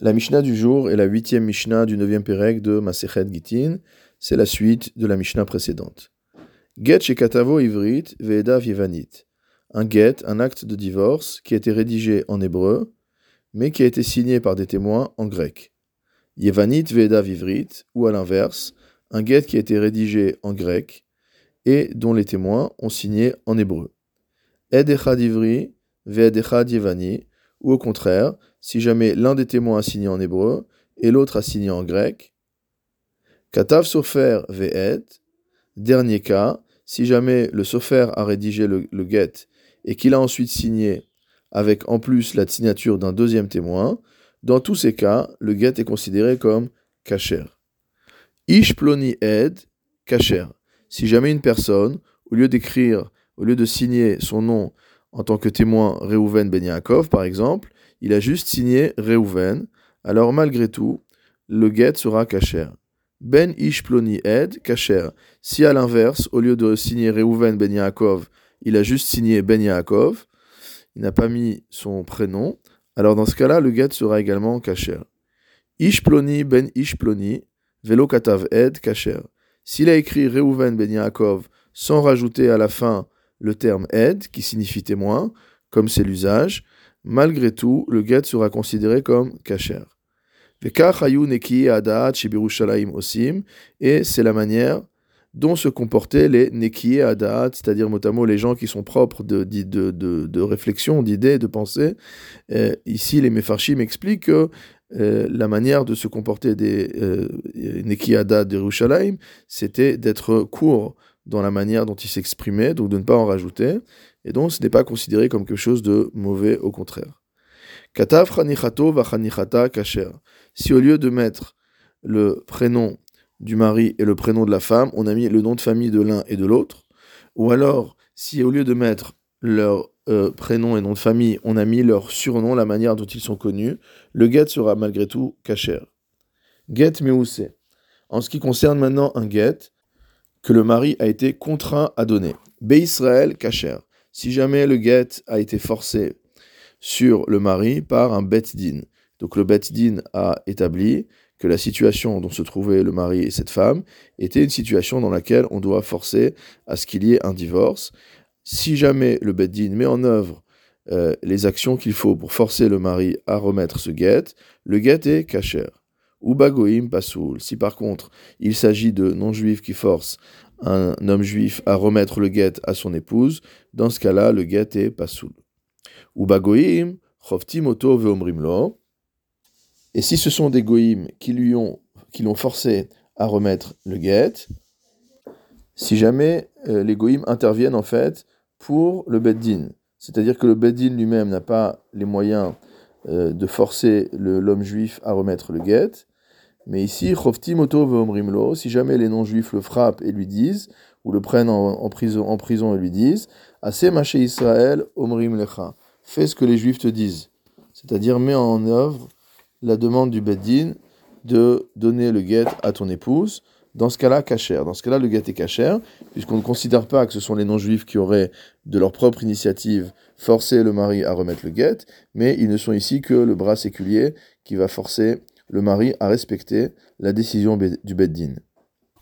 La Mishnah du jour est la huitième Mishnah du neuvième Pérec de Masechet Gitin. C'est la suite de la Mishnah précédente. Get chez Katavo Ivrit Ve'edav Yevanit. Un get, un acte de divorce qui a été rédigé en hébreu, mais qui a été signé par des témoins en grec. Yevanit Ve'edav Ivrit, ou à l'inverse, un get qui a été rédigé en grec et dont les témoins ont signé en hébreu. Ou au contraire, si jamais l'un des témoins a signé en hébreu et l'autre a signé en grec. Katav Sofer Ve'et, dernier cas, si jamais le Sofer a rédigé le, get et qu'il a ensuite signé avec en plus la signature d'un deuxième témoin, dans tous ces cas, le get est considéré comme kacher. Ish ploni ed, kacher. Si jamais une personne, au lieu d'écrire, au lieu de signer son nom en tant que témoin Reuven Ben Yaakov, par exemple, il a juste signé Reuven, alors malgré tout, le get sera kacher. Ben Ish Ploni Ed, kacher. Si à l'inverse, au lieu de signer Reuven Ben Yaakov, il a juste signé Ben Yaakov, il n'a pas mis son prénom, alors dans ce cas-là, le get sera également kacher. Ish Ploni Ben Ish Ploni, Velo Katav Ed, kacher. S'il a écrit Reuven Ben Yaakov sans rajouter à la fin le terme Ed, qui signifie témoin, comme c'est l'usage, malgré tout, le get sera considéré comme kacher. Et c'est la manière dont se comportaient les nekiye adat, c'est-à-dire notamment les gens qui sont propres de, de, de, de réflexion, d'idées, de pensée. Euh, ici, les mefarshim expliquent que euh, la manière de se comporter des euh, adat d'Irushalayim, c'était d'être court dans la manière dont ils s'exprimaient, donc de ne pas en rajouter, et donc ce n'est pas considéré comme quelque chose de mauvais, au contraire. Katav chanichato va kasher. Si au lieu de mettre le prénom du mari et le prénom de la femme, on a mis le nom de famille de l'un et de l'autre, ou alors si au lieu de mettre leur euh, prénom et nom de famille, on a mis leur surnom, la manière dont ils sont connus, le get sera malgré tout kasher. Get meuse. En ce qui concerne maintenant un get que le mari a été contraint à donner. Israël kasher. Si jamais le get a été forcé sur le mari par un bet din. Donc le bet din a établi que la situation dont se trouvaient le mari et cette femme était une situation dans laquelle on doit forcer à ce qu'il y ait un divorce. Si jamais le Beddin met en œuvre euh, les actions qu'il faut pour forcer le mari à remettre ce guet, le guet est kacher. Ou bagoim pasoul. Si par contre il s'agit de non-juifs qui forcent un homme juif à remettre le guet à son épouse, dans ce cas-là, le guet est pasoul. Ou bagoim, choftim oto veomrimlo. Et si ce sont des goïms qui lui ont, qui l'ont forcé à remettre le guet, si jamais euh, les goïms interviennent en fait pour le beddin, c'est-à-dire que le beddin lui-même n'a pas les moyens euh, de forcer l'homme juif à remettre le guet, mais ici, si jamais les non-juifs le frappent et lui disent, ou le prennent en, prison, en prison et lui disent, assez maché Israël, omrim lecha, fais ce que les juifs te disent, c'est-à-dire mets en œuvre la demande du Beddin de donner le guet à ton épouse. Dans ce cas-là, cachère. Dans ce cas-là, le guet est cachère, puisqu'on ne considère pas que ce sont les non-juifs qui auraient, de leur propre initiative, forcé le mari à remettre le guet, mais ils ne sont ici que le bras séculier qui va forcer le mari à respecter la décision du Beddin.